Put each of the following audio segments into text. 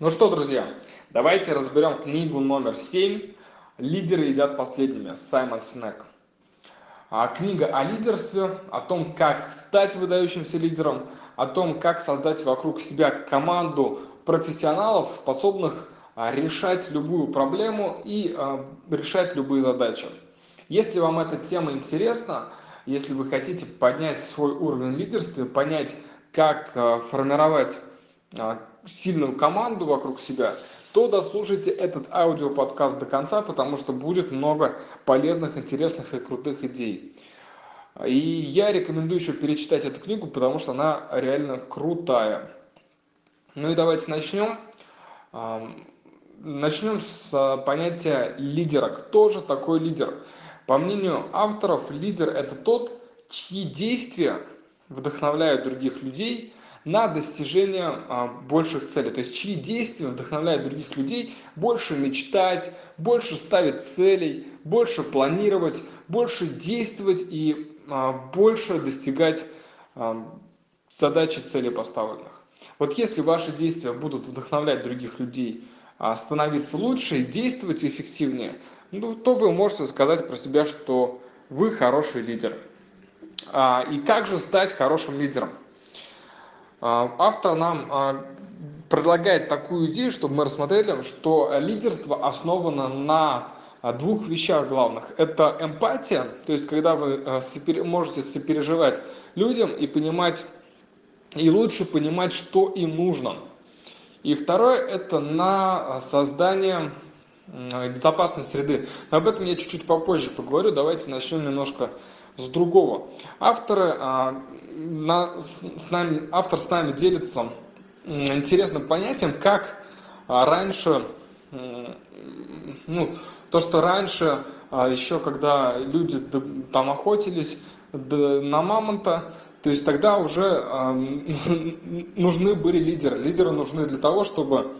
Ну что, друзья, давайте разберем книгу номер семь «Лидеры едят последними» Саймон Синек. А книга о лидерстве, о том, как стать выдающимся лидером, о том, как создать вокруг себя команду профессионалов, способных а, решать любую проблему и а, решать любые задачи. Если вам эта тема интересна, если вы хотите поднять свой уровень лидерства, понять, как формировать сильную команду вокруг себя, то дослушайте этот аудиоподкаст до конца, потому что будет много полезных, интересных и крутых идей. И я рекомендую еще перечитать эту книгу, потому что она реально крутая. Ну и давайте начнем. Начнем с понятия лидера. Кто же такой лидер? По мнению авторов, лидер это тот, чьи действия вдохновляют других людей на достижение а, больших целей. То есть чьи действия вдохновляют других людей больше мечтать, больше ставить целей, больше планировать, больше действовать и а, больше достигать а, задачи цели поставленных. Вот если ваши действия будут вдохновлять других людей становиться лучше и действовать эффективнее, ну, то вы можете сказать про себя, что вы хороший лидер. И как же стать хорошим лидером? А, автор нам а, предлагает такую идею, чтобы мы рассмотрели, что лидерство основано на а, двух вещах главных. Это эмпатия, то есть когда вы можете сопереживать людям и понимать, и лучше понимать, что им нужно. И второе, это на создание безопасной среды. Но об этом я чуть-чуть попозже поговорю. Давайте начнем немножко с другого. Авторы на, с нами, автор с нами делится интересным понятием, как а, раньше, ну, то, что раньше, а, еще когда люди там охотились на мамонта, то есть тогда уже а, нужны были лидеры. Лидеры нужны для того, чтобы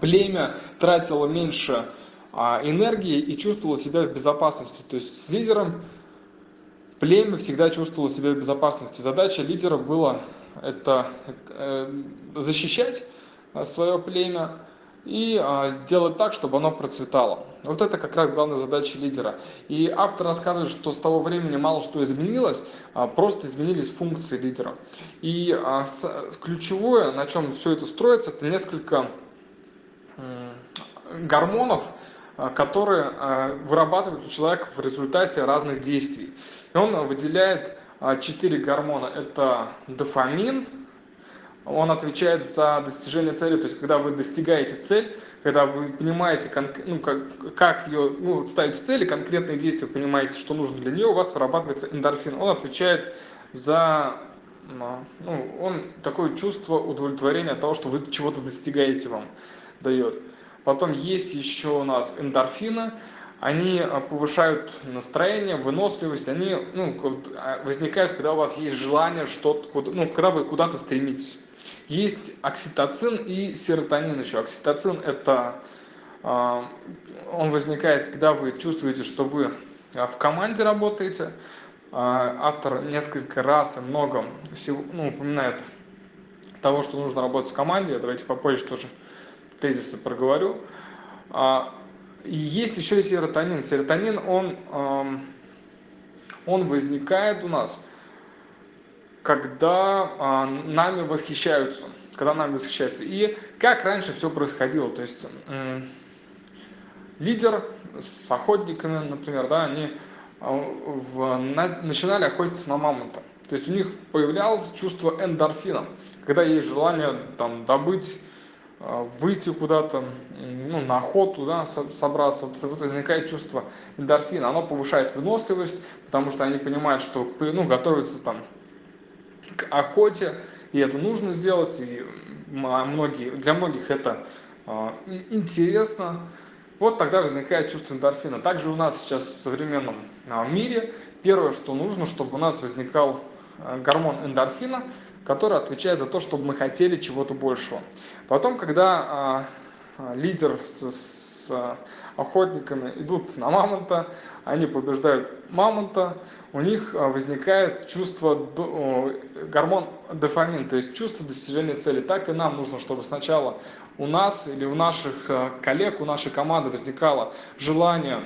племя тратило меньше энергии и чувствовало себя в безопасности. То есть с лидером племя всегда чувствовало себя в безопасности. Задача лидеров была это э, защищать э, свое племя и а, сделать так, чтобы оно процветало. Вот это как раз главная задача лидера. И автор рассказывает, что с того времени мало что изменилось, а просто изменились функции лидера. И а, ключевое, на чем все это строится, это несколько гормонов, которые вырабатывают у человека в результате разных действий. И он выделяет а, четыре гормона. Это дофамин, он отвечает за достижение цели, то есть когда вы достигаете цель, когда вы понимаете, ну, как, как ее, ну, ставите цели, конкретные действия, понимаете, что нужно для нее, у вас вырабатывается эндорфин. Он отвечает за, ну, он такое чувство удовлетворения от того, что вы чего-то достигаете вам дает. Потом есть еще у нас эндорфины, они а, повышают настроение, выносливость, они ну, а, возникают, когда у вас есть желание что-то, ну, когда вы куда-то стремитесь. Есть окситоцин и серотонин еще. Окситоцин это а, он возникает, когда вы чувствуете, что вы в команде работаете. Автор несколько раз и много всего ну, упоминает того, что нужно работать в команде. Давайте попозже тоже тезисы проговорю. И есть еще и серотонин. Серотонин, он, он возникает у нас, когда а, нами восхищаются. Когда нами восхищаются. И как раньше все происходило. То есть лидер с охотниками, например, да, они а, начинали охотиться на мамонта. То есть у них появлялось чувство эндорфина, когда есть желание там, добыть а, выйти куда-то, ну, на охоту, да, собраться, вот, вот возникает чувство эндорфина, оно повышает выносливость, потому что они понимают, что, ну, готовятся там к охоте, и это нужно сделать, и многие, для многих это э, интересно, вот тогда возникает чувство эндорфина. Также у нас сейчас в современном мире первое, что нужно, чтобы у нас возникал гормон эндорфина, который отвечает за то, чтобы мы хотели чего-то большего. Потом, когда а, а, лидер с, с охотниками идут на мамонта, они побеждают мамонта, у них возникает чувство, гормон дофамин, то есть чувство достижения цели. Так и нам нужно, чтобы сначала у нас или у наших коллег, у нашей команды возникало желание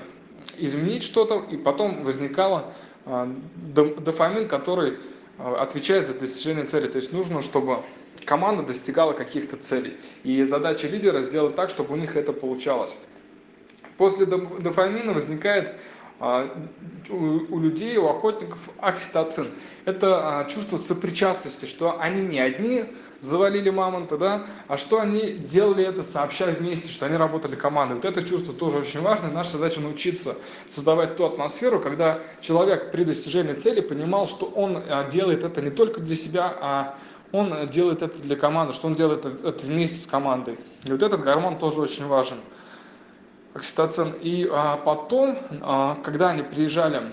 изменить что-то, и потом возникало дофамин, который отвечает за достижение цели. То есть нужно, чтобы команда достигала каких-то целей. И задача лидера сделать так, чтобы у них это получалось. После дофамина возникает а, у людей, у охотников окситоцин. Это а, чувство сопричастности, что они не одни завалили мамонта, да, а что они делали это сообща вместе, что они работали командой. Вот это чувство тоже очень важно. Наша задача научиться создавать ту атмосферу, когда человек при достижении цели понимал, что он а, делает это не только для себя, а он делает это для команды, что он делает это вместе с командой. И вот этот гормон тоже очень важен, окситоцин. И а, потом, а, когда они приезжали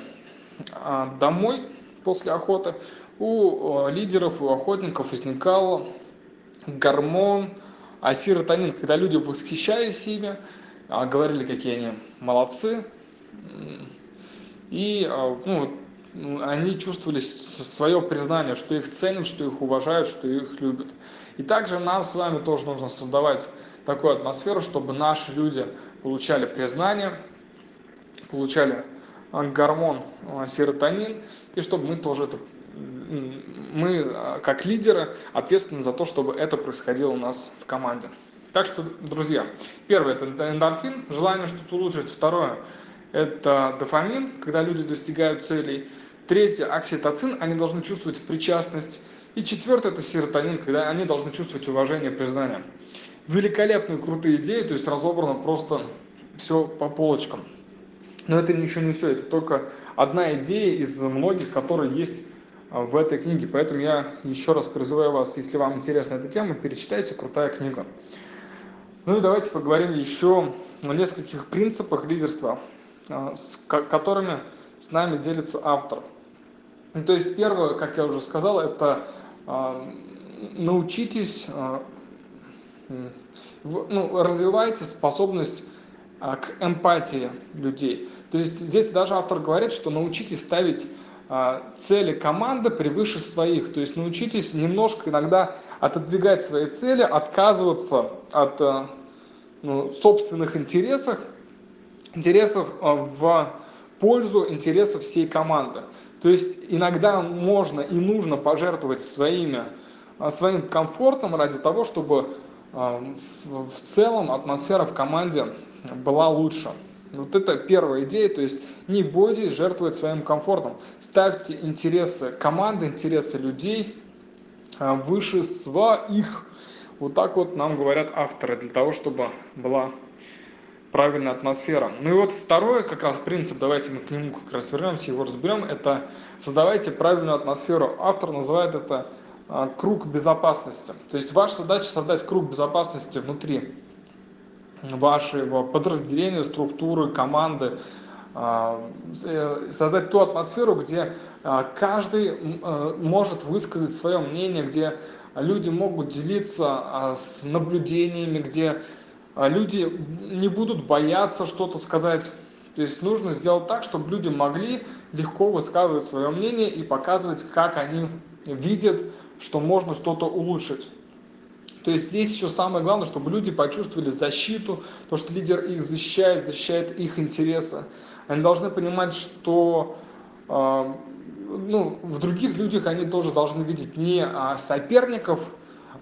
а, домой после охоты, у а, лидеров, у охотников возникал гормон асиротонин, когда люди восхищались ими, а, говорили, какие они молодцы, и а, ну, они чувствовали свое признание, что их ценят, что их уважают, что их любят. И также нам с вами тоже нужно создавать такую атмосферу, чтобы наши люди получали признание, получали а, гормон серотонин, и чтобы мы тоже это, мы как лидеры ответственны за то, чтобы это происходило у нас в команде. Так что, друзья, первое это эндорфин, желание что-то улучшить. Второе это дофамин, когда люди достигают целей. Третье, окситоцин, они должны чувствовать причастность. И четвертое, это серотонин, когда они должны чувствовать уважение, признание. Великолепные, крутые идеи, то есть разобрано просто все по полочкам. Но это еще не все, это только одна идея из многих, которые есть в этой книге. Поэтому я еще раз призываю вас, если вам интересна эта тема, перечитайте, крутая книга. Ну и давайте поговорим еще о нескольких принципах лидерства, а, с которыми с нами делится автор. Ну, то есть первое, как я уже сказал, это э, научитесь, ну, развивайте способность к эмпатии людей. То есть здесь даже автор говорит, что научитесь ставить цели команды превыше своих. То есть научитесь немножко иногда отодвигать свои цели, отказываться от э, ну, собственных интересов, интересов э, в пользу интересов всей команды. То есть иногда можно и нужно пожертвовать своими, а, своим комфортом ради того, чтобы а, в целом атмосфера в команде была лучше. Вот это первая идея, то есть не бойтесь жертвовать своим комфортом. Ставьте интересы команды, интересы людей а, выше своих. Вот так вот нам говорят авторы, для того, чтобы была правильная атмосфера. Ну и вот второй как раз принцип, давайте мы к нему как раз вернемся, его разберем, это создавайте правильную атмосферу. Автор называет это а, круг безопасности. То есть ваша задача создать круг безопасности внутри вашего подразделения, структуры, команды, а, э, создать ту атмосферу, где а, каждый может высказать свое мнение, где люди могут делиться с наблюдениями, где а люди не будут бояться что-то сказать. То есть нужно сделать так, чтобы люди могли легко высказывать свое мнение и показывать, как они видят, что можно что-то улучшить. То есть здесь еще самое главное, чтобы люди почувствовали защиту, то, что лидер их защищает, защищает их интересы. Они должны понимать, что э, ну, в других людях они тоже должны видеть не а, соперников,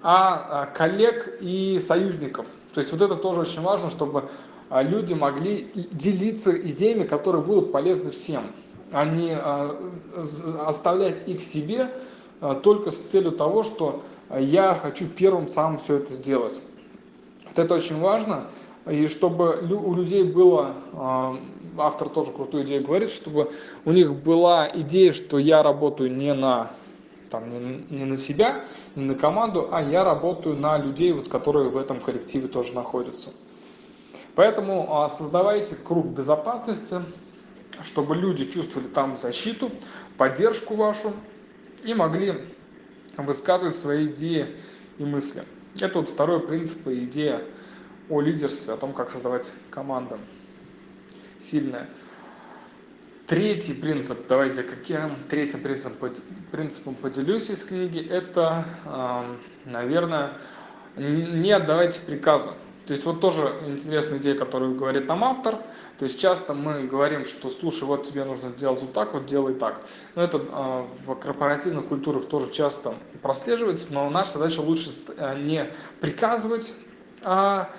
а, а коллег и союзников. То есть вот это тоже очень важно, чтобы люди могли делиться идеями, которые будут полезны всем, а не оставлять их себе только с целью того, что я хочу первым сам все это сделать. Это очень важно, и чтобы у людей было, автор тоже крутую идею говорит, чтобы у них была идея, что я работаю не на там не на себя, не на команду, а я работаю на людей, вот, которые в этом коллективе тоже находятся. Поэтому а, создавайте круг безопасности, чтобы люди чувствовали там защиту, поддержку вашу и могли высказывать свои идеи и мысли. Это вот второй принцип и идея о лидерстве, о том, как создавать команду сильная. Третий принцип, давайте каким третьим принципом, принципом поделюсь из книги, это, наверное, не отдавайте приказы. То есть вот тоже интересная идея, которую говорит нам автор. То есть часто мы говорим, что слушай, вот тебе нужно сделать вот так, вот делай так. Но это э, в корпоративных культурах тоже часто прослеживается, но наша задача лучше э, не приказывать, а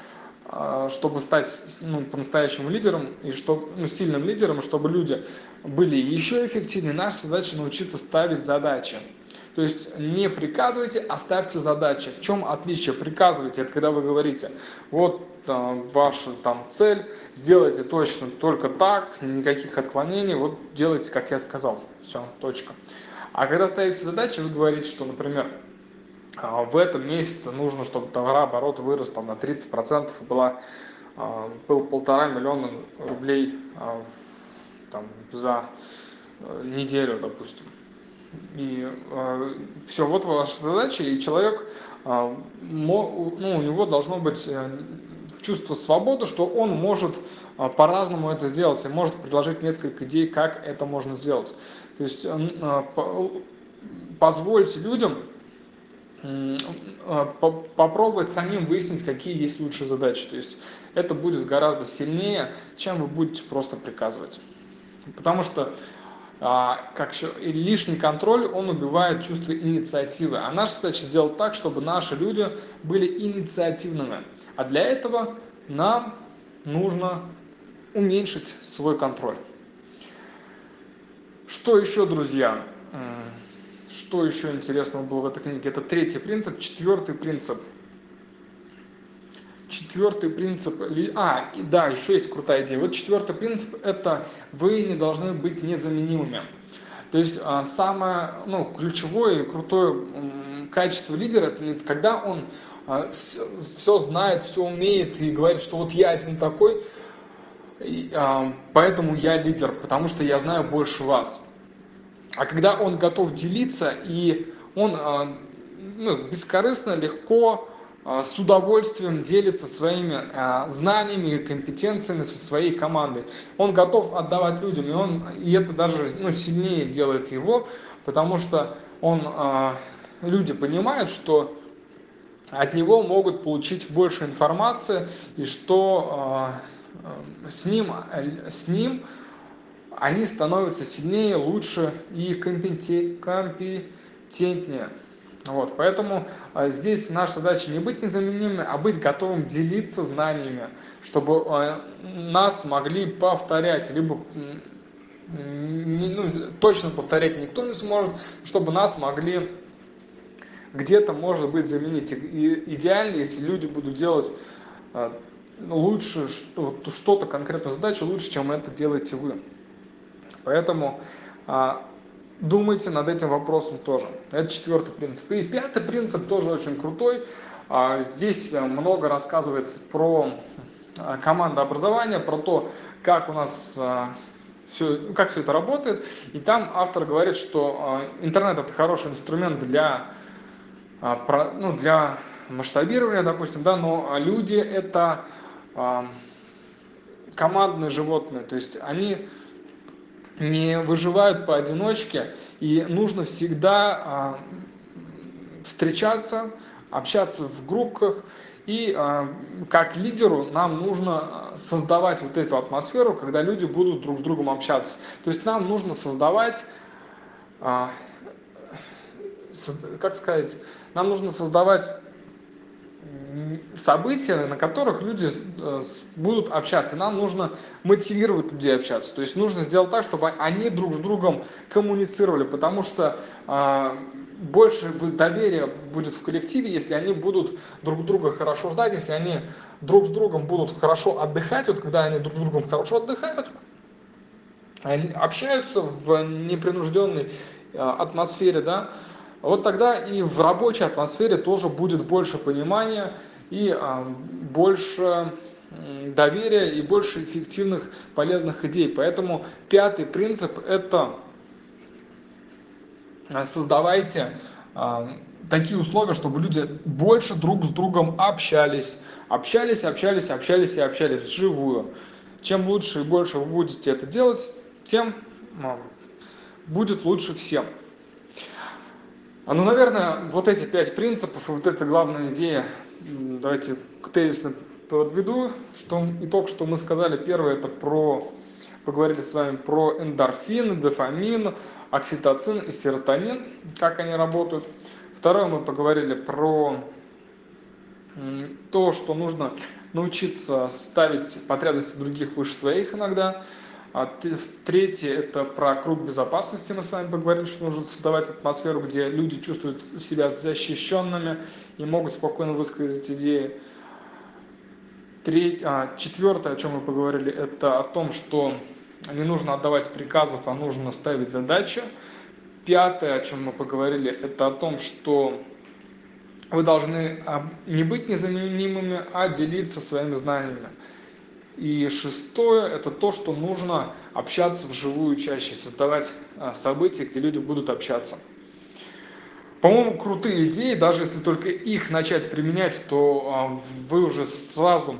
а, чтобы стать ну, по-настоящему лидером и чтобы, ну, сильным лидером, чтобы люди были еще эффективнее, наша задача научиться ставить задачи. То есть не приказывайте, а ставьте задачи. В чем отличие? Приказывайте, это когда вы говорите, вот э, ваша там цель, сделайте точно только так, никаких отклонений, вот делайте, как я сказал. Все, точка. А когда ставите задачи, вы говорите, что, например, а, в этом месяце нужно, чтобы товарооборот вырос там, на 30% и была, а, был полтора миллиона рублей а, там, за э, неделю, допустим. И э, все, вот ваша задача, и человек, э, мо, ну, у него должно быть э, чувство свободы, что он может э, по-разному это сделать, и может предложить несколько идей, как это можно сделать. То есть э, по, позвольте людям а, попробовать самим выяснить, какие есть лучшие задачи. То есть это будет гораздо сильнее, чем вы будете просто приказывать. Потому что а, как лишний контроль, он убивает чувство инициативы. А наша задача сделать так, чтобы наши люди были инициативными. А для этого нам нужно уменьшить свой контроль. Что еще, друзья? Что еще интересного было в этой книге? Это третий принцип. Четвертый принцип. Четвертый принцип. А, и да, еще есть крутая идея. Вот четвертый принцип – это вы не должны быть незаменимыми. То есть а, самое ну, ключевое и крутое качество лидера – это не когда он а, все знает, все умеет и говорит, что вот я один такой, поэтому я лидер, потому что я знаю больше вас. А когда он готов делиться, и он а, ну, бескорыстно, легко, а, с удовольствием делится своими а, знаниями и компетенциями со своей командой. Он готов отдавать людям, и, он, и это даже ну, сильнее делает его, потому что он, люди понимают, что от него могут получить больше информации, и что с ним, с ним они становятся сильнее, лучше и компетентнее. Вот, поэтому а, здесь наша задача не быть незаменимыми, а быть готовым делиться знаниями, чтобы а, нас могли повторять, либо ну, точно повторять никто не сможет, чтобы нас могли где-то, может быть, заменить. И идеально, если люди будут делать а, лучше, что-то конкретную задачу лучше, чем это делаете вы. Поэтому думайте над этим вопросом тоже. Это четвертый принцип. И пятый принцип тоже очень крутой. А, здесь много рассказывается про а, командообразование, про то, как у нас а, все, как все это работает. И там автор говорит, что интернет это хороший инструмент для, ну, для масштабирования, допустим, да, но люди это командные животные, то есть они не выживают поодиночке, и нужно всегда а, встречаться, общаться в группах, и а, как лидеру нам нужно создавать вот эту атмосферу, когда люди будут друг с другом общаться. То есть нам нужно создавать, а, как сказать, нам нужно создавать события, на которых люди э, будут общаться. Нам нужно мотивировать людей общаться. То есть нужно сделать так, чтобы они друг с другом коммуницировали, потому что а, больше доверия будет в коллективе, если они будут друг друга хорошо ждать, если они друг с другом будут хорошо отдыхать. Вот когда они друг с другом хорошо отдыхают, общаются в непринужденной э, атмосфере, да, вот тогда и в рабочей атмосфере тоже будет больше понимания и а, больше доверия и больше эффективных полезных идей. Поэтому пятый принцип – это а, создавайте такие условия, чтобы люди больше друг с другом общались, общались, общались, общались и общались вживую. Чем лучше и больше вы будете это делать, тем будет лучше всем. Ну, наверное, вот эти пять принципов, вот эта главная идея, давайте тезисно подведу, что итог, что мы сказали, первое, это про, поговорили с вами про эндорфин, дофамин, окситоцин и серотонин, как они работают. Второе, мы поговорили про то, что нужно научиться ставить потребности других выше своих иногда. А третье – это про круг безопасности. Мы с вами поговорили, что нужно создавать атмосферу, где люди чувствуют себя защищенными и могут спокойно высказать идеи. Треть, а, четвертое, о чем мы поговорили, это о том, что не нужно отдавать приказов, а нужно ставить задачи. Пятое, о чем мы поговорили, это о том, что вы должны а, не быть незаменимыми, а делиться своими знаниями. И шестое – это то, что нужно общаться вживую чаще, создавать а, события, где люди будут общаться. По-моему, крутые идеи, даже если только их начать применять, то а, вы уже сразу,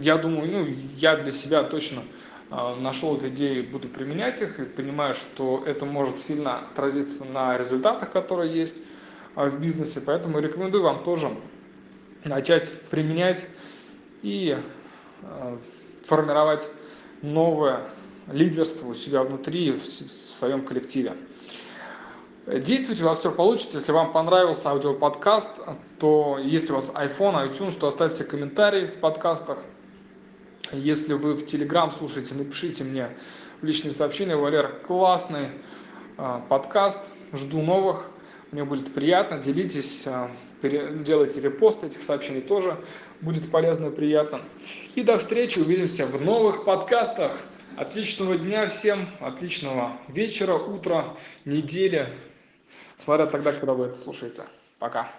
я думаю, ну, я для себя точно а, нашел эти идеи, буду применять их и понимаю, что это может сильно отразиться на результатах, которые есть в бизнесе. Поэтому рекомендую вам тоже начать применять и формировать новое лидерство у себя внутри, в своем коллективе. Действуйте, у вас все получится. Если вам понравился аудиоподкаст, то если у вас iPhone, iTunes, то оставьте комментарий в подкастах. Если вы в Telegram слушаете, напишите мне в личные сообщения. Валер, классный э, подкаст, жду новых. Мне будет приятно, делитесь э, делайте репост этих сообщений тоже будет полезно и приятно. И до встречи, увидимся в новых подкастах. Отличного дня всем, отличного вечера, утра, недели, смотря тогда, когда вы это слушаете. Пока.